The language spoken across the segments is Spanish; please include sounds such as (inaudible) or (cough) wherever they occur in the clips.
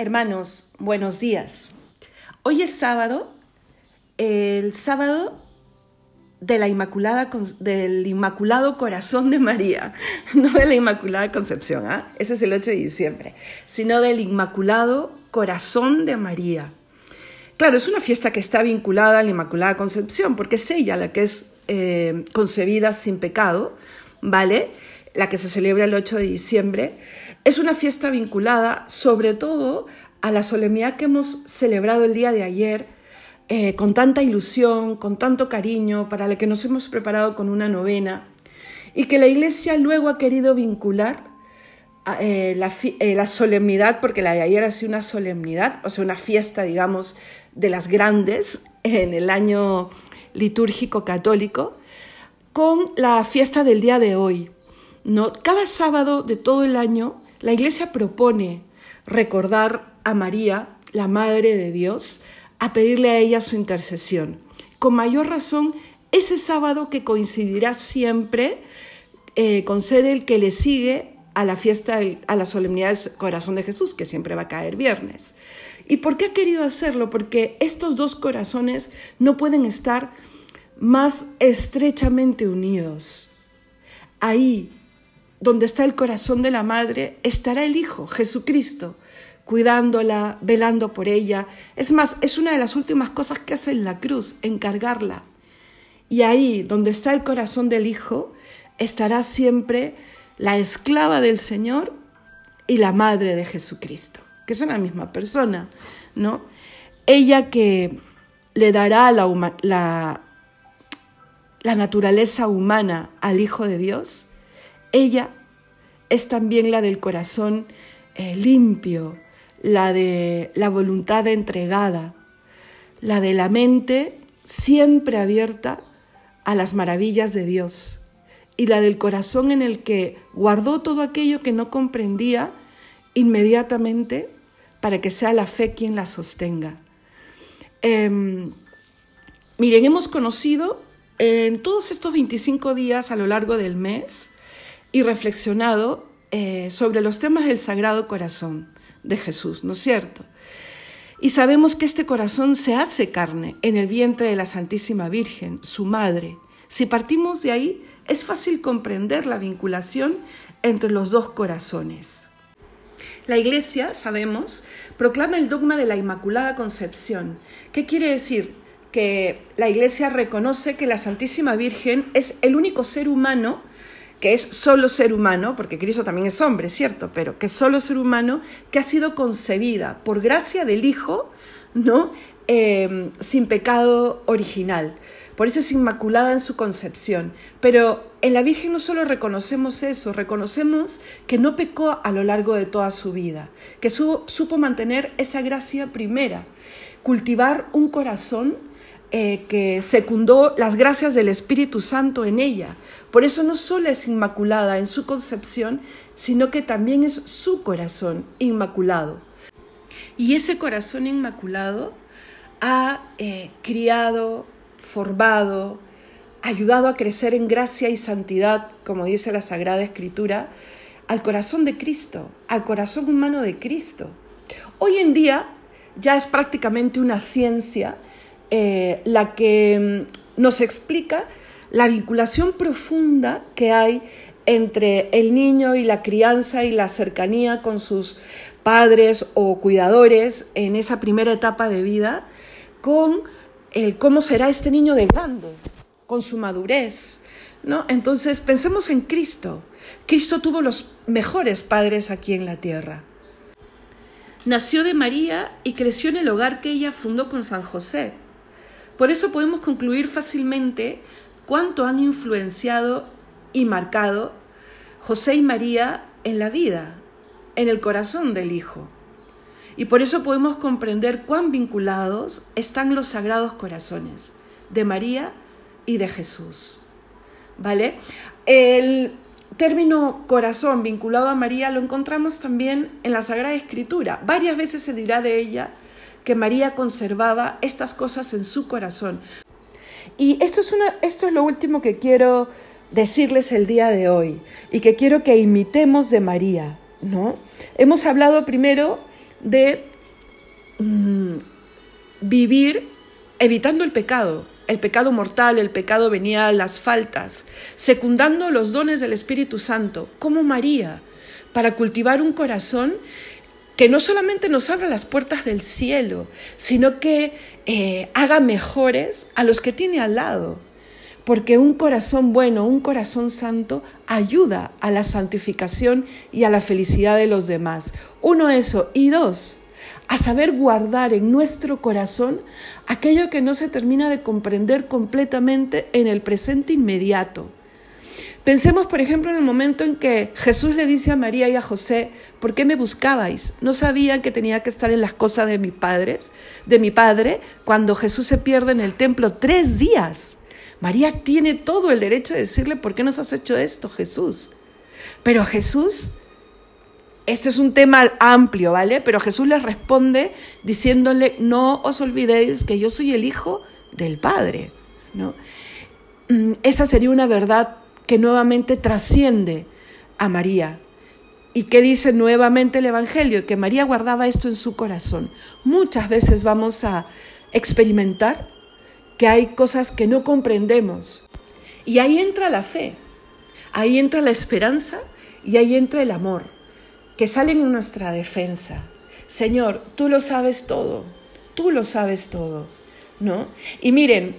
Hermanos, buenos días. Hoy es sábado, el sábado de la Inmaculada, del Inmaculado Corazón de María, (laughs) no de la Inmaculada Concepción, ¿ah? ese es el 8 de diciembre, sino del Inmaculado Corazón de María. Claro, es una fiesta que está vinculada a la Inmaculada Concepción, porque es ella la que es eh, concebida sin pecado, ¿vale? La que se celebra el 8 de diciembre. Es una fiesta vinculada sobre todo a la solemnidad que hemos celebrado el día de ayer, eh, con tanta ilusión, con tanto cariño, para la que nos hemos preparado con una novena, y que la Iglesia luego ha querido vincular eh, la, eh, la, solemnidad, porque la de ayer ha sido una solemnidad, o sea, una fiesta, digamos, de las grandes en el año litúrgico católico, con la fiesta del día de hoy. ¿no? Cada sábado de todo el año la Iglesia propone recordar a María, la Madre de Dios, a pedirle a ella su intercesión. Con mayor razón, ese sábado que coincidirá siempre eh, con ser el que le sigue a la fiesta, a la solemnidad del corazón de Jesús, que siempre va a caer viernes. ¿Y por qué ha querido hacerlo? Porque estos dos corazones no pueden estar más estrechamente unidos. Ahí, donde está el corazón de la madre, estará el Hijo, Jesucristo, cuidándola, velando por ella. Es más, es una de las últimas cosas que hace en la cruz, encargarla. Y ahí, donde está el corazón del Hijo, estará siempre la esclava del Señor y la madre de Jesucristo, que son la misma persona, ¿no? Ella que le dará la, la, la naturaleza humana al Hijo de Dios, ella es también la del corazón eh, limpio, la de la voluntad entregada, la de la mente siempre abierta a las maravillas de Dios y la del corazón en el que guardó todo aquello que no comprendía inmediatamente para que sea la fe quien la sostenga. Em, miren, hemos conocido en todos estos 25 días a lo largo del mes y reflexionado eh, sobre los temas del Sagrado Corazón de Jesús, ¿no es cierto? Y sabemos que este corazón se hace carne en el vientre de la Santísima Virgen, su madre. Si partimos de ahí, es fácil comprender la vinculación entre los dos corazones. La Iglesia, sabemos, proclama el dogma de la Inmaculada Concepción. ¿Qué quiere decir? Que la Iglesia reconoce que la Santísima Virgen es el único ser humano que es solo ser humano, porque Cristo también es hombre, cierto, pero que es solo ser humano, que ha sido concebida por gracia del Hijo, ¿no? Em, sin pecado original. Por eso es inmaculada en su concepción. Pero en la Virgen no solo reconocemos eso, reconocemos que no pecó a lo largo de toda su vida, que supo mantener esa gracia primera, cultivar un corazón eh, que secundó las gracias del Espíritu Santo en ella. Por eso no solo es inmaculada en su concepción, sino que también es su corazón inmaculado. Y ese corazón inmaculado ha eh, criado, formado, ayudado a crecer en gracia y santidad, como dice la Sagrada Escritura, al corazón de Cristo, al corazón humano de Cristo. Hoy en día ya es prácticamente una ciencia eh, la que mm, nos explica la vinculación profunda que hay entre el niño y la crianza y la cercanía con sus padres o cuidadores en esa primera etapa de vida, con el cómo será este niño de grande, con su madurez. ¿no? Entonces, pensemos en Cristo. Cristo tuvo los mejores padres aquí en la tierra. Nació de María y creció en el hogar que ella fundó con San José. Por eso podemos concluir fácilmente cuánto han influenciado y marcado José y María en la vida, en el corazón del Hijo. Y por eso podemos comprender cuán vinculados están los sagrados corazones de María y de Jesús. ¿Vale? El término corazón vinculado a María lo encontramos también en la Sagrada Escritura. Varias veces se dirá de ella que María conservaba estas cosas en su corazón. Y esto es, una, esto es lo último que quiero decirles el día de hoy y que quiero que imitemos de María, ¿no? Hemos hablado primero de mm, vivir evitando el pecado, el pecado mortal, el pecado venial, las faltas, secundando los dones del Espíritu Santo, como María, para cultivar un corazón que no solamente nos abra las puertas del cielo, sino que eh, haga mejores a los que tiene al lado. Porque un corazón bueno, un corazón santo, ayuda a la santificación y a la felicidad de los demás. Uno, eso. Y dos, a saber guardar en nuestro corazón aquello que no se termina de comprender completamente en el presente inmediato. Pensemos, por ejemplo, en el momento en que Jesús le dice a María y a José, ¿por qué me buscabais? ¿No sabían que tenía que estar en las cosas de mi padres, de mi padre, cuando Jesús se pierde en el templo tres días? María tiene todo el derecho de decirle, ¿por qué nos has hecho esto, Jesús? Pero Jesús, este es un tema amplio, ¿vale? Pero Jesús les responde diciéndole, no os olvidéis que yo soy el Hijo del Padre, ¿no? Mm, esa sería una verdad que nuevamente trasciende a María. ¿Y que dice nuevamente el Evangelio? Que María guardaba esto en su corazón. Muchas veces vamos a experimentar que hay cosas que no comprendemos. Y ahí entra la fe, ahí entra la esperanza y ahí entra el amor, que salen en nuestra defensa. Señor, tú lo sabes todo, tú lo sabes todo, ¿no? Y miren,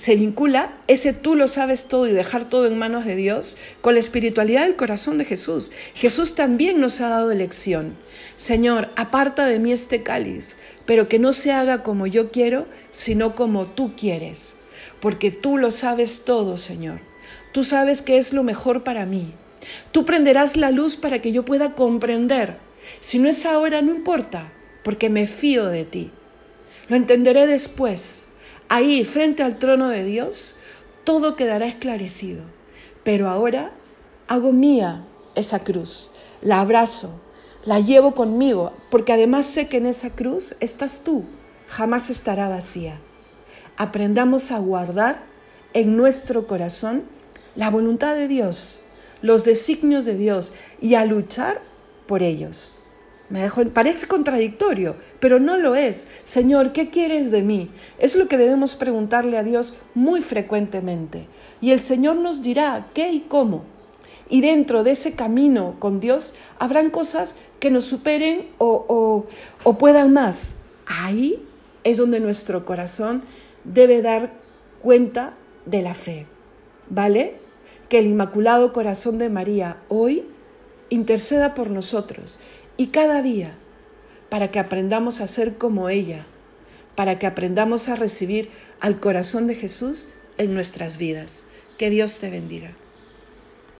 se vincula ese tú lo sabes todo y dejar todo en manos de Dios con la espiritualidad del corazón de Jesús. Jesús también nos ha dado elección. Señor, aparta de mí este cáliz, pero que no se haga como yo quiero, sino como tú quieres. Porque tú lo sabes todo, Señor. Tú sabes que es lo mejor para mí. Tú prenderás la luz para que yo pueda comprender. Si no es ahora, no importa, porque me fío de ti. Lo entenderé después Ahí, frente al trono de Dios, todo quedará esclarecido. Pero ahora hago mía esa cruz, la abrazo, la llevo conmigo, porque además sé que en esa cruz estás tú, jamás estará vacía. Aprendamos a guardar en nuestro corazón la voluntad de Dios, los designios de Dios y a luchar por ellos. Me parece contradictorio, pero no lo es. Señor, ¿qué quieres de mí? Es lo que debemos preguntarle a Dios muy frecuentemente. Y el Señor nos dirá qué y cómo. Y dentro de ese camino con Dios habrán cosas que nos superen o, o puedan más. Ahí es donde nuestro corazón debe dar cuenta de la fe. ¿Vale? Que el Inmaculado Corazón de María hoy interceda por nosotros y cada día para que aprendamos a ser como ella, para que aprendamos a recibir al corazón de Jesús en nuestras vidas. Que Dios te bendiga.